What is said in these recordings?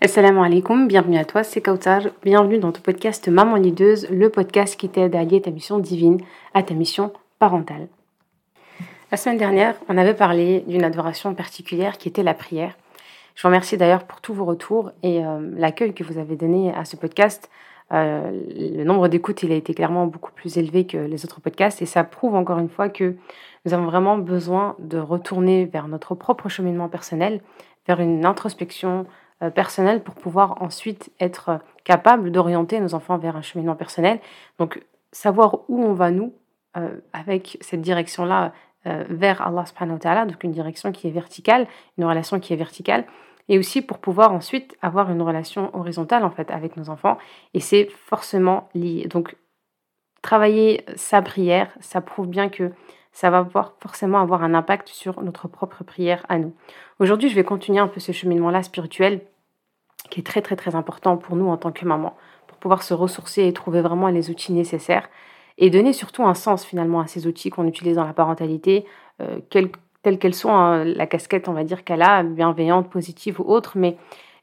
Assalamu alaikum, bienvenue à toi, c'est Kautar. Bienvenue dans ton podcast Maman Lideuse, le podcast qui t'aide à allier ta mission divine à ta mission parentale. La semaine dernière, on avait parlé d'une adoration particulière qui était la prière. Je vous remercie d'ailleurs pour tous vos retours et euh, l'accueil que vous avez donné à ce podcast. Euh, le nombre d'écoutes, il a été clairement beaucoup plus élevé que les autres podcasts et ça prouve encore une fois que nous avons vraiment besoin de retourner vers notre propre cheminement personnel, vers une introspection, personnel pour pouvoir ensuite être euh, capable d'orienter nos enfants vers un cheminement personnel. Donc, savoir où on va nous euh, avec cette direction-là vers Allah subhanahu wa ta'ala, donc une direction qui est verticale, une relation qui est verticale, et aussi pour pouvoir ensuite avoir une relation horizontale en fait avec nos enfants, et c'est forcément lié. Donc, travailler sa prière, ça prouve bien que ça va pouvoir forcément avoir un impact sur notre propre prière à nous. Aujourd'hui, je vais continuer un peu ce cheminement-là spirituel qui est très très très important pour nous en tant que maman, pour pouvoir se ressourcer et trouver vraiment les outils nécessaires et donner surtout un sens finalement à ces outils qu'on utilise dans la parentalité, euh, telles qu'elles sont, hein, la casquette on va dire qu'elle a, bienveillante, positive ou autre, mais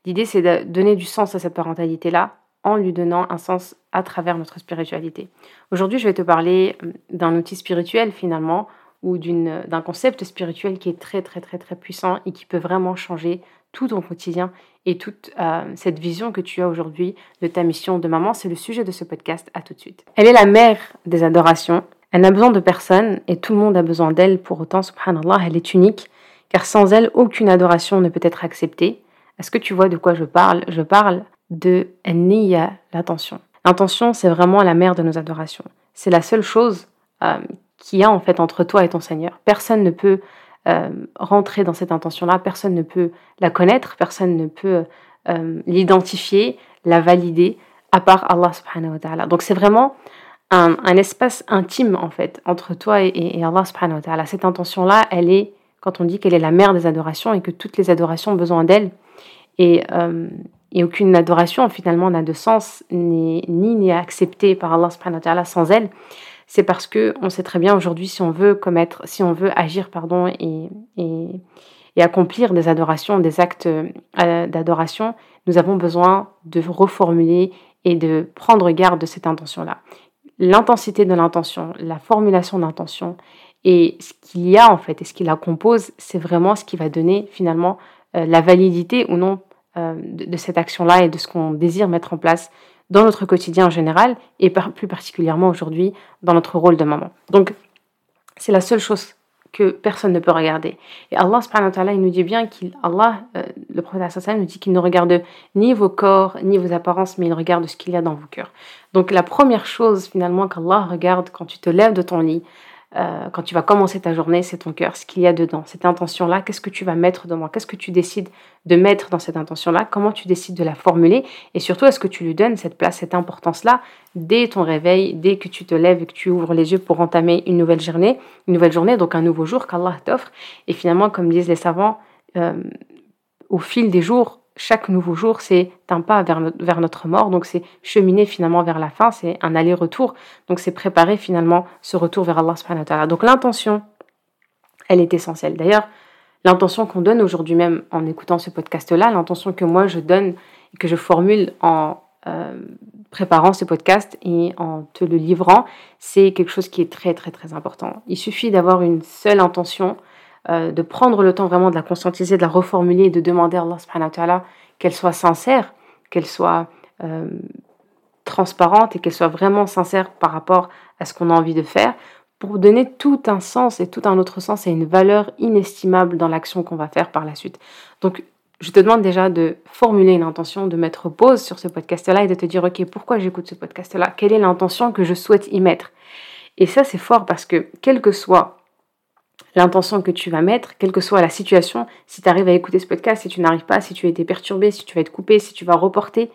l'idée c'est de donner du sens à cette parentalité-là en lui donnant un sens à travers notre spiritualité. Aujourd'hui je vais te parler euh, d'un outil spirituel finalement ou d'un concept spirituel qui est très très très très puissant et qui peut vraiment changer tout ton quotidien et toute euh, cette vision que tu as aujourd'hui de ta mission de maman. C'est le sujet de ce podcast. À tout de suite. Elle est la mère des adorations. Elle n'a besoin de personne et tout le monde a besoin d'elle. Pour autant, subhanallah, elle est unique car sans elle, aucune adoration ne peut être acceptée. Est-ce que tu vois de quoi je parle? Je parle de niya, l'intention. L'intention, c'est vraiment la mère de nos adorations. C'est la seule chose euh, qu'il y a en fait entre toi et ton Seigneur. Personne ne peut euh, rentrer dans cette intention-là, personne ne peut la connaître, personne ne peut euh, l'identifier, la valider, à part Allah subhanahu wa ta'ala. Donc c'est vraiment un, espace intime en fait entre toi et, Allah subhanahu wa ta'ala. Cette intention-là, elle est, quand on dit qu'elle est la mère des adorations et que toutes les adorations ont besoin d'elle, et, euh, aucune adoration finalement n'a de sens ni n'est acceptée par Allah subhanahu wa ta'ala sans elle, c'est parce que on sait très bien aujourd'hui si on veut commettre, si on veut agir, pardon, et, et, accomplir des adorations, des actes euh, d'adoration, nous avons besoin de reformuler et de prendre garde de cette intention-là. L'intensité de l'intention, la formulation d'intention et ce qu'il y a en fait et ce qui la compose, c'est vraiment ce qui va donner finalement euh, la validité ou non euh, de, cette action-là et de ce qu'on désire mettre en place dans notre quotidien en général et plus particulièrement aujourd'hui dans notre rôle de maman. Donc, c'est la seule chose que personne ne peut regarder. Et Allah subhanahu wa ta'ala, il nous dit bien qu'il, euh, le prophète nous dit qu'il ne regarde ni vos corps, ni vos apparences, mais il regarde ce qu'il y a dans vos cœurs. Donc la première chose finalement qu'Allah regarde quand tu te lèves de ton lit, euh, quand tu vas commencer ta journée, c'est ton cœur, ce qu'il y a dedans, cette intention-là, qu'est-ce que tu vas mettre dedans, qu'est-ce que tu décides de mettre dans cette intention-là, comment tu décides de la formuler, et surtout est-ce que tu lui donnes cette place, cette importance-là dès ton réveil, dès que tu te lèves et que tu ouvres les yeux pour entamer une nouvelle journée, une nouvelle journée, donc un nouveau jour qu'Allah t'offre. Et finalement, comme disent les savants, euh, au fil des jours, chaque nouveau jour, c'est un pas vers, notre mort, donc c'est cheminer finalement vers la fin, c'est un aller-retour, donc c'est préparer finalement ce retour vers Allah. Donc l'intention, elle est essentielle. D'ailleurs, l'intention qu'on donne aujourd'hui même en écoutant ce podcast-là, l'intention que moi je donne et que je formule en euh, préparant ce podcast et en te le livrant, c'est quelque chose qui est très très très important. Il suffit d'avoir une seule intention, euh, de prendre le temps vraiment de la conscientiser, de la reformuler et de demander à Allah qu'elle soit sincère, qu'elle soit euh, transparente et qu'elle soit vraiment sincère par rapport à ce qu'on a envie de faire pour donner tout un sens et tout un autre sens et une valeur inestimable dans l'action qu'on va faire par la suite. Donc, je te demande déjà de formuler une intention, de mettre pause sur ce podcast-là et de te dire, OK, pourquoi j'écoute ce podcast-là? Quelle est l'intention que je souhaite y mettre? Et ça, c'est fort parce que, quel que soit l'intention que tu vas mettre, quelle que soit la situation, si tu arrives à écouter ce podcast, si tu n'arrives pas, si tu as été perturbé, si tu vas être coupé, si tu vas reporter,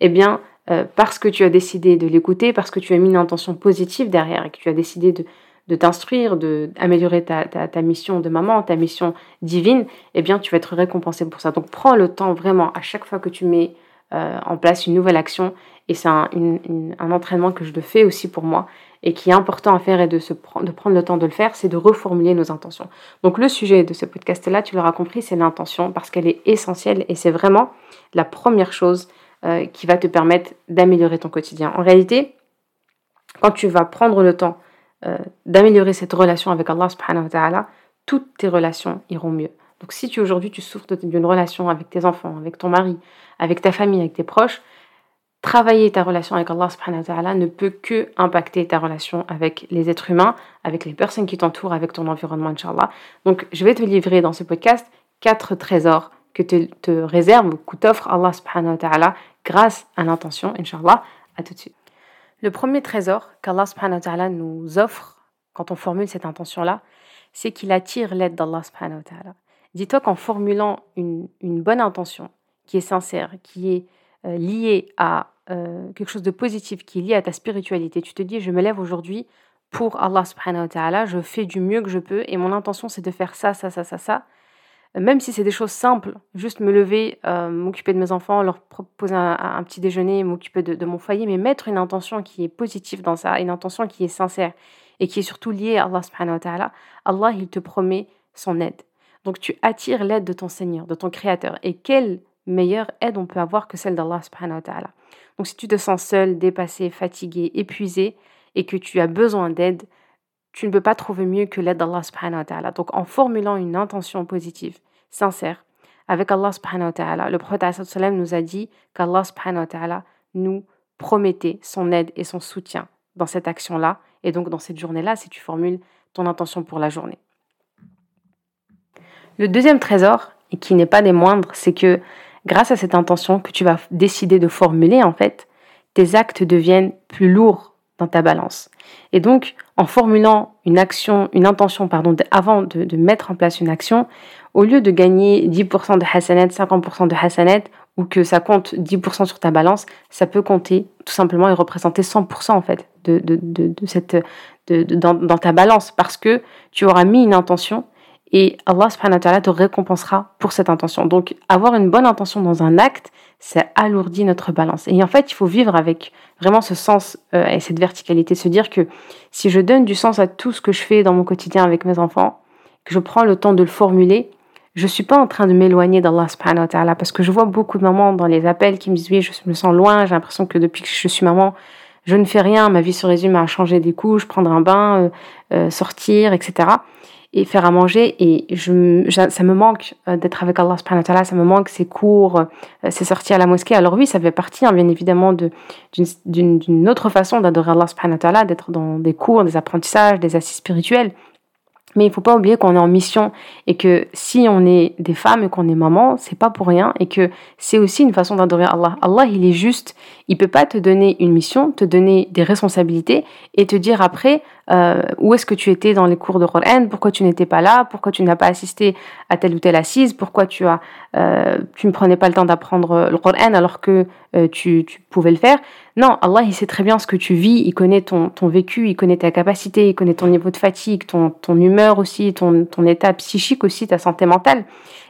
eh bien, euh, parce que tu as décidé de l'écouter, parce que tu as mis une intention positive derrière et que tu as décidé de, de t'instruire, d'améliorer ta, ta, ta, mission de maman, ta mission divine, eh bien, tu vas être récompensé pour ça. Donc, prends le temps vraiment, à chaque fois que tu mets en place une nouvelle action. Et c'est un, entraînement que je le fais aussi pour moi et qui est important à faire et de, se de prendre le temps de le faire, c'est de reformuler nos intentions. Donc le sujet de ce podcast-là, tu l'auras compris, c'est l'intention parce qu'elle est essentielle et c'est vraiment la première chose euh, qui va te permettre d'améliorer ton quotidien. En réalité, quand tu vas prendre le temps euh, d'améliorer cette relation avec Allah subhanahu wa toutes tes relations iront mieux. Donc si tu aujourd'hui tu souffres d'une relation avec tes enfants, avec ton mari, avec ta famille, avec tes proches, travailler ta relation avec Allah subhanahu wa ta'ala ne peut que impacter ta relation avec les êtres humains, avec les personnes qui t'entourent, avec ton environnement, Inch'Allah. Donc, je vais te livrer dans ce podcast quatre trésors que te, te réserve, que t'offre Allah subhanahu wa ta'ala grâce à l'intention, Inch'Allah. À tout de suite. Le premier trésor qu'Allah subhanahu wa ta'ala nous offre quand on formule cette intention-là, c'est qu'il attire l'aide d'Allah subhanahu wa ta'ala. Dis-toi qu'en formulant une, bonne intention qui est sincère, qui est euh, lié à euh, quelque chose de positif, qui est lié à ta spiritualité. Tu te dis, je me lève aujourd'hui pour Allah subhanahu wa ta'ala, je fais du mieux que je peux et mon intention c'est de faire ça, ça, ça, ça, ça. Même si c'est des choses simples, juste me lever, euh, m'occuper de mes enfants, leur proposer un, petit déjeuner, m'occuper de, mon foyer, mais mettre une intention qui est positive dans ça, une intention qui est sincère et qui est surtout liée à Allah Allah il te promet son aide. Donc tu attires l'aide de ton Seigneur, de ton Créateur. Et quelle meilleure aide on peut avoir que celle d'Allah subhanahu wa ta'ala. Donc si tu te sens seul, dépassé, fatigué, épuisé et que tu as besoin d'aide, tu ne peux pas trouver mieux que l'aide d'Allah subhanahu wa ta'ala. Donc en formulant une intention positive, sincère, avec Allah subhanahu wa ta'ala, le prophète nous a dit qu'Allah subhanahu wa ta'ala nous promettait son aide et son soutien dans cette action-là et donc dans cette journée-là si tu formules ton intention pour la journée. Le deuxième trésor, et qui n'est pas des moindres, c'est que grâce à cette intention que tu vas décider de formuler, en fait, tes actes deviennent plus lourds dans ta balance. Et donc, en formulant une intention, pardon, avant de, mettre en place une action, au lieu de gagner 10% de hasanet, 50% de hasanet, ou que ça compte 10% sur ta balance, ça peut compter tout simplement et représenter 100% en fait dans ta balance parce que tu auras mis une intention et Allah subhanahu wa ta'ala te récompensera pour cette intention. Donc avoir une bonne intention dans un acte, ça alourdit notre balance. Et en fait, il faut vivre avec vraiment ce sens euh, et cette verticalité, se dire que si je donne du sens à tout ce que je fais dans mon quotidien avec mes enfants, que je prends le temps de le formuler, je suis pas en train de m'éloigner d'Allah subhanahu wa ta'ala parce que je vois beaucoup de mamans dans les appels qui me disent oui, je me sens loin, j'ai l'impression que depuis que je suis maman, je ne fais rien, ma vie se résume à changer des couches, prendre un bain, euh, euh, sortir, etc et faire à manger. Et je, ça me manque euh, d'être avec Allah subhanahu wa ta'ala, ça me manque ces cours, euh, ces sorties à la mosquée. Alors oui, ça fait partie hein, bien évidemment d'une autre façon d'adorer Allah subhanahu wa ta'ala, d'être dans des cours, des apprentissages, des assises spirituelles. Mais il ne faut pas oublier qu'on est en mission et que si on est des femmes et qu'on est maman, c'est pas pour rien et que c'est aussi une façon d'adorer Allah. Allah, il est juste. Il peut pas te donner une mission, te donner des responsabilités et te dire après euh, où est-ce que tu étais dans les cours de Coran, pourquoi tu n'étais pas là, pourquoi tu n'as pas assisté à telle ou telle assise, pourquoi tu as euh, tu ne prenais pas le temps d'apprendre le Coran alors que euh, tu, pouvais le faire? Non, Allah, il sait très bien ce que tu vis, il connaît ton, ton vécu, il connaît ta capacité, il connaît ton niveau de fatigue, ton, ton humeur aussi, ton, ton état psychique aussi, ta santé mentale.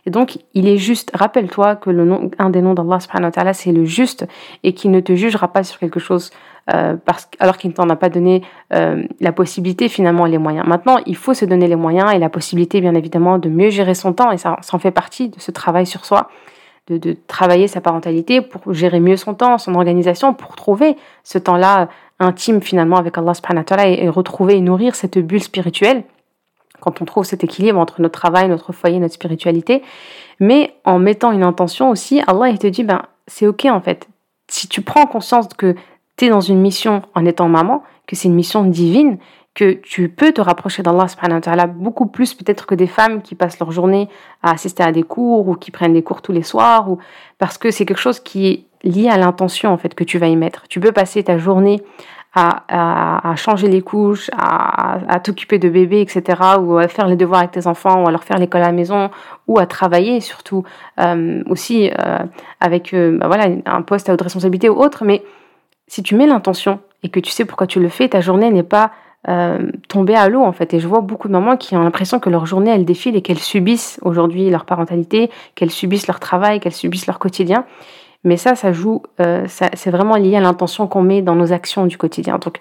Et donc, il est juste, rappelle-toi que le nom, un des noms d'Allah subhanahu wa ta'ala, c'est le juste et qu'il ne te jugera pas sur quelque chose euh, parce, alors qu'il ne t'en a pas donné euh, la possibilité finalement et les moyens. Maintenant, il faut se donner les moyens et la possibilité, bien évidemment, de mieux gérer son temps et ça, ça en fait partie de ce travail sur soi de, travailler sa parentalité pour gérer mieux son temps, son organisation, pour trouver ce temps-là intime finalement avec Allah subhanahu wa ta'ala et, retrouver et nourrir cette bulle spirituelle quand on trouve cet équilibre entre notre travail, notre foyer, notre spiritualité. Mais en mettant une intention aussi, Allah il te dit, ben, c'est ok en fait. Si tu prends conscience que tu es dans une mission en étant maman, que c'est une mission divine, que tu peux te rapprocher d'Allah beaucoup plus peut-être que des femmes qui passent leur journée à assister à des cours ou qui prennent des cours tous les soirs ou parce que c'est quelque chose qui est lié à l'intention en fait que tu vas y mettre. Tu peux passer ta journée à, changer les couches, à, t'occuper de bébés, etc., ou à faire les devoirs avec tes enfants, ou à leur faire l'école à la maison, ou à travailler surtout euh, aussi euh, avec euh, bah voilà, un poste à haute responsabilité ou autre. Mais si tu mets l'intention et que tu sais pourquoi tu le fais, ta journée n'est pas tomber à l'eau en fait. Et je vois beaucoup de mamans qui ont l'impression que leur journée elle défile et qu'elles subissent aujourd'hui leur parentalité, qu'elles subissent leur travail, qu'elles subissent leur quotidien. Mais ça, ça joue, euh, c'est vraiment lié à l'intention qu'on met dans nos actions du quotidien. Donc,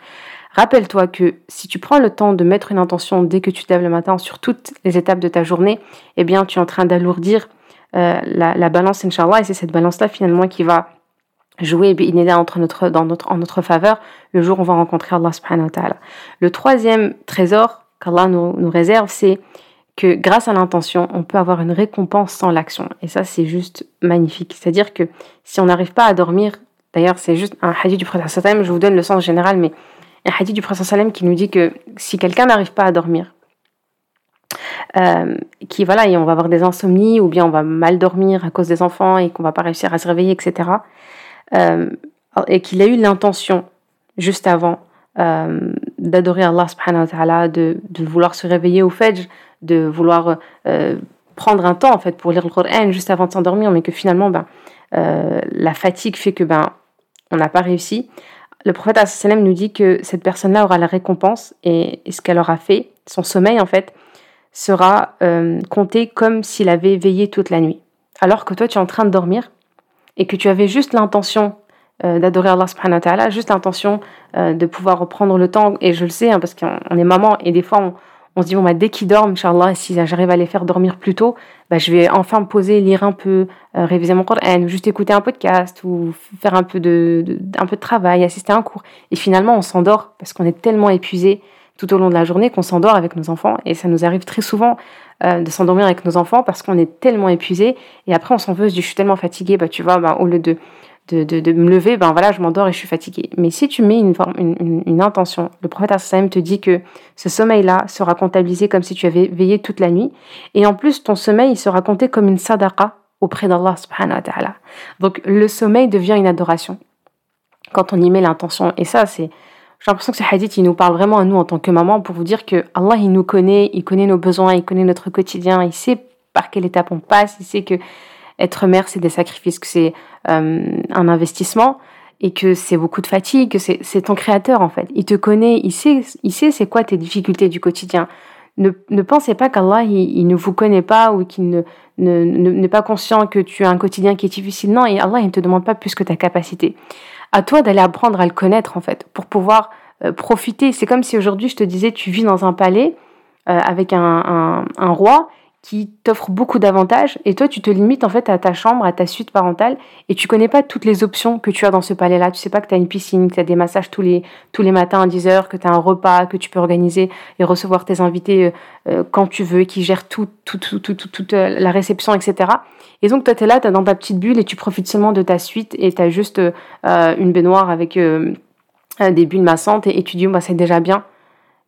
rappelle-toi que si tu prends le temps de mettre une intention dès que tu te lèves le matin sur toutes les étapes de ta journée, eh bien, tu es en train d'alourdir euh, la, balance, Inch'Allah, et c'est cette balance-là finalement qui va jouer entre notre, dans notre, en notre faveur le jour où on va rencontrer Allah subhanahu. Le troisième trésor qu'Allah nous réserve, c'est que grâce à l'intention, on peut avoir une récompense sans l'action. Et ça, c'est juste magnifique. C'est-à-dire que si on n'arrive pas à dormir, d'ailleurs, c'est juste un hadith du prophète sallam, je vous donne le sens général, mais un hadith du prophète sallam qui nous dit que si quelqu'un n'arrive pas à dormir, euh, qui voilà, et on va avoir des insomnies, ou bien on va mal dormir à cause des enfants et qu'on va pas réussir à se réveiller, etc. Euh, et qu'il a eu l'intention juste avant euh, d'adorer Allah subhanahu wa ta'ala, de, de, vouloir se réveiller au Fajr, de vouloir euh, prendre un temps en fait pour lire le Coran juste avant de s'endormir, mais que finalement ben, euh, la fatigue fait que ben, on n'a pas réussi. Le prophète sallam nous dit que cette personne-là aura la récompense et, ce qu'elle aura fait, son sommeil en fait, sera compté comme s'il avait veillé toute la nuit. Alors que toi tu es en train de dormir et que tu avais juste l'intention euh, d'adorer Allah subhanahu wa ta'ala, juste l'intention euh, de pouvoir reprendre le temps, et je le sais, hein, parce qu'on est maman, et des fois on, se dit, bon, bah, dès qu'ils dorment, Inch'Allah, si j'arrive à les faire dormir plus tôt, bah, je vais enfin me poser, lire un peu, euh, réviser mon Coran, juste écouter un podcast, ou faire un peu de, travail, assister à un cours. Et finalement, on s'endort, parce qu'on est tellement épuisé tout au long de la journée qu'on s'endort avec nos enfants, et ça nous arrive très souvent de s'endormir avec nos enfants parce qu'on est tellement épuisé. Et après on s'en veut, je suis tellement fatigué, bah tu vois, bah, au lieu de de, me lever, ben voilà, je m'endors et je suis fatiguée. Mais si tu mets une, une, une, intention, le prophète Hassan te dit que ce sommeil-là sera comptabilisé comme si tu avais veillé toute la nuit. Et en plus, ton sommeil sera compté comme une sadaqa auprès d'Allah. Donc le sommeil devient une adoration quand on y met l'intention. Et ça, c'est... J'ai l'impression que ce hadith, il nous parle vraiment à nous en tant que maman pour vous dire que Allah, il nous connaît, il connaît nos besoins, il connaît notre quotidien, il sait par quelle étape on passe, il sait que être mère, c'est des sacrifices, que c'est euh, un investissement et que c'est beaucoup de fatigue, que c'est ton créateur en fait. Il te connaît, il sait, il sait c'est quoi tes difficultés du quotidien. Ne, ne pensez pas qu'Allah il, ne vous connaît pas ou qu'il ne n'est ne, pas conscient que tu as un quotidien qui est difficile. Non, et Allah il ne te demande pas plus que ta capacité. À toi d'aller apprendre à le connaître en fait pour pouvoir euh, profiter. C'est comme si aujourd'hui je te disais tu vis dans un palais euh, avec un, un roi qui t'offre beaucoup d'avantages et toi tu te limites en fait à ta chambre, à ta suite parentale et tu connais pas toutes les options que tu as dans ce palais-là. Tu sais pas que tu as une piscine, que tu as des massages tous les, tous les matins à 10h, que tu as un repas, que tu peux organiser et recevoir tes invités euh, euh, quand tu veux, qui gèrent tout, tout, tout, tout, toute euh, la réception, etc. Et donc toi tu es là, tu es dans ta petite bulle et tu profites seulement de ta suite et tu as juste une baignoire avec des bulles massantes et, tu dis bah, c'est déjà bien.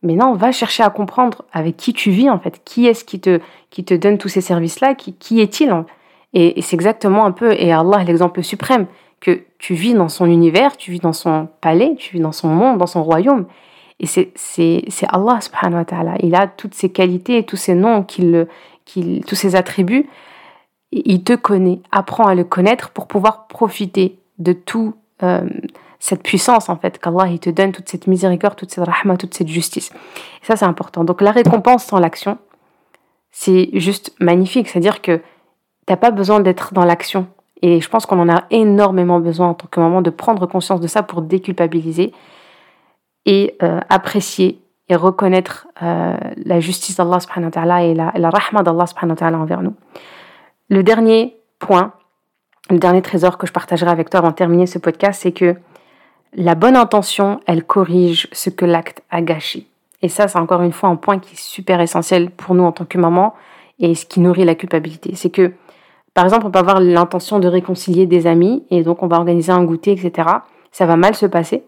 Mais non, va chercher à comprendre avec qui tu vis en fait. Qui est-ce qui te, qui te donne tous ces services-là? Qui, qui est-il Et, c'est exactement un peu, et Allah l'exemple suprême, que tu vis dans son univers, tu vis dans son palais, tu vis dans son monde, dans son royaume. Et c'est, c'est, Allah subhanahu. Il a toutes ses qualités, tous ses noms, qu'il, tous ses attributs. Il te connaît. Apprends à le connaître pour pouvoir profiter de tout. Euh, cette puissance en fait qu'Allah il te donne toute cette miséricorde, toute cette rahma, toute cette justice. Et ça c'est important. Donc la récompense sans l'action, c'est juste magnifique. C'est-à-dire que t'as pas besoin d'être dans l'action. Et je pense qu'on en a énormément besoin en tant que maman de prendre conscience de ça pour déculpabiliser et euh, apprécier et reconnaître euh, la justice d'Allah subhanahu et la, la rahma d'Allah subhanahu envers nous. Le dernier point, le dernier trésor que je partagerai avec toi avant de terminer ce podcast, c'est que la bonne intention, elle corrige ce que l'acte a gâché. Et ça, c'est encore une fois un point qui est super essentiel pour nous en tant que maman et ce qui nourrit la culpabilité. C'est que, par exemple, on peut avoir l'intention de réconcilier des amis et donc on va organiser un goûter, etc. Ça va mal se passer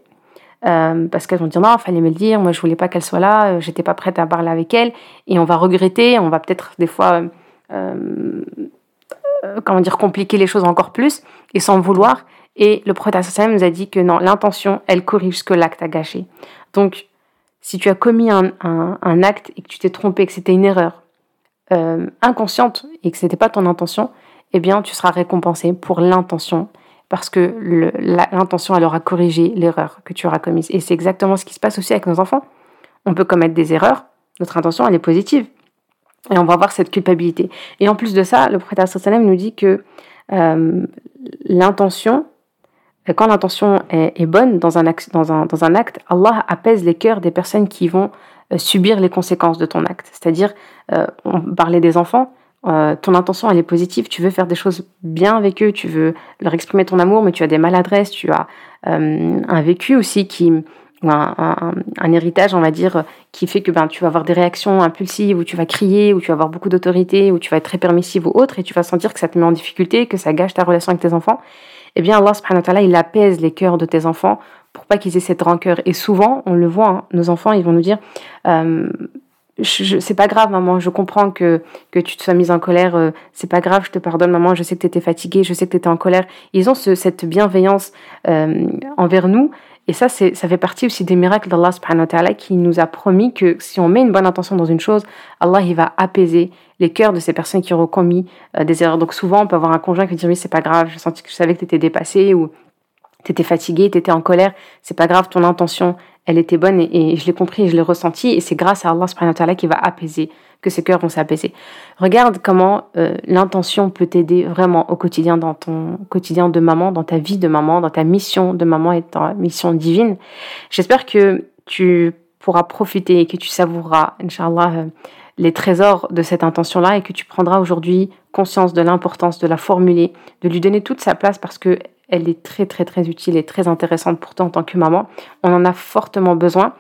euh, parce qu'elles vont dire non, fallait me le dire, moi je voulais pas qu'elle soit là, euh, j'étais pas prête à parler avec elle et on va regretter, on va peut-être des fois, euh, comment dire, compliquer les choses encore plus et sans vouloir. Et le prophète nous a dit que non, l'intention, elle corrige ce que l'acte a gâché. Donc, si tu as commis un, acte et que tu t'es trompé, que c'était une erreur euh, inconsciente et que ce n'était pas ton intention, eh bien, tu seras récompensé pour l'intention parce que l'intention, elle aura corrigé l'erreur que tu auras commise. Et c'est exactement ce qui se passe aussi avec nos enfants. On peut commettre des erreurs, notre intention, elle est positive. Et on va avoir cette culpabilité. Et en plus de ça, le prophète nous dit que euh, l'intention, quand l'intention est, bonne dans un, acte, Allah apaise les cœurs des personnes qui vont euh, subir les conséquences de ton acte. C'est-à-dire, euh, on parlait des enfants, euh, ton intention elle est positive, tu veux faire des choses bien avec eux, tu veux leur exprimer ton amour, mais tu as des maladresses, tu as un vécu aussi qui, un, un, héritage, on va dire, qui fait que ben, tu vas avoir des réactions impulsives, où tu vas crier, où tu vas avoir beaucoup d'autorité, où tu vas être très permissive ou autre, et tu vas sentir que ça te met en difficulté, que ça gâche ta relation avec tes enfants. Eh bien, Allah subhanahu wa il apaise les cœurs de tes enfants pour pas qu'ils aient cette rancœur. Et souvent, on le voit, hein, nos enfants, ils vont nous dire euh, c'est pas grave, maman, je comprends que, que tu te sois mise en colère, euh, c'est pas grave, je te pardonne, maman, je sais que tu étais fatiguée, je sais que tu étais en colère. Ils ont cette bienveillance euh, envers nous. Et ça, c'est, ça fait partie aussi des miracles d'Allah subhanahu qui nous a promis que si on met une bonne intention dans une chose, Allah il va apaiser les cœurs de ces personnes qui auront commis des erreurs. Donc souvent, on peut avoir un conjoint qui dit oui, c'est pas grave, je, senti je savais que tu étais dépassé ou t'étais fatigué, t'étais en colère, c'est pas grave, ton intention, elle était bonne et, je l'ai compris et je l'ai ressenti et c'est grâce à Allah subhanahu qui va apaiser, que ces cœurs vont s'apaiser. Regarde comment euh, l'intention peut t'aider vraiment au quotidien, dans ton quotidien de maman, dans ta vie de maman, dans ta mission de maman et ta mission divine. J'espère que tu pourras profiter et que tu savoureras, Inch'Allah, euh, les trésors de cette intention-là et que tu prendras aujourd'hui conscience de l'importance de la formuler, de lui donner toute sa place parce que elle est très très très utile et très intéressante pour toi en tant que maman. On en a fortement besoin.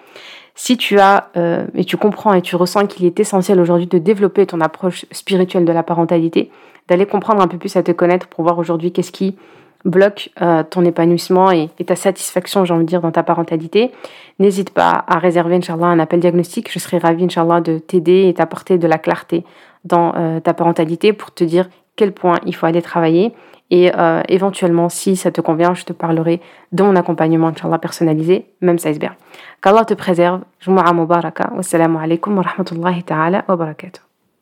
Si tu as euh, et tu comprends et tu ressens qu'il est essentiel aujourd'hui de développer ton approche spirituelle de la parentalité, d'aller comprendre un peu plus à te connaître pour voir aujourd'hui qu'est-ce qui bloque euh, ton épanouissement et, ta satisfaction, j'ai envie de dire, dans ta parentalité, n'hésite pas à réserver, Inch'Allah, un appel diagnostic. Je serai ravie, Inch'Allah, de t'aider et t'apporter de la clarté dans euh, ta parentalité pour te dire quel point il faut aller travailler et euh, éventuellement, si ça te convient, je te parlerai de mon accompagnement, Inch'Allah, personnalisé, même bien. Qu'Allah te préserve. Jumu'ah mubaraka. Wassalamu alaikum wa rahmatullahi ta'ala wa barakatuh.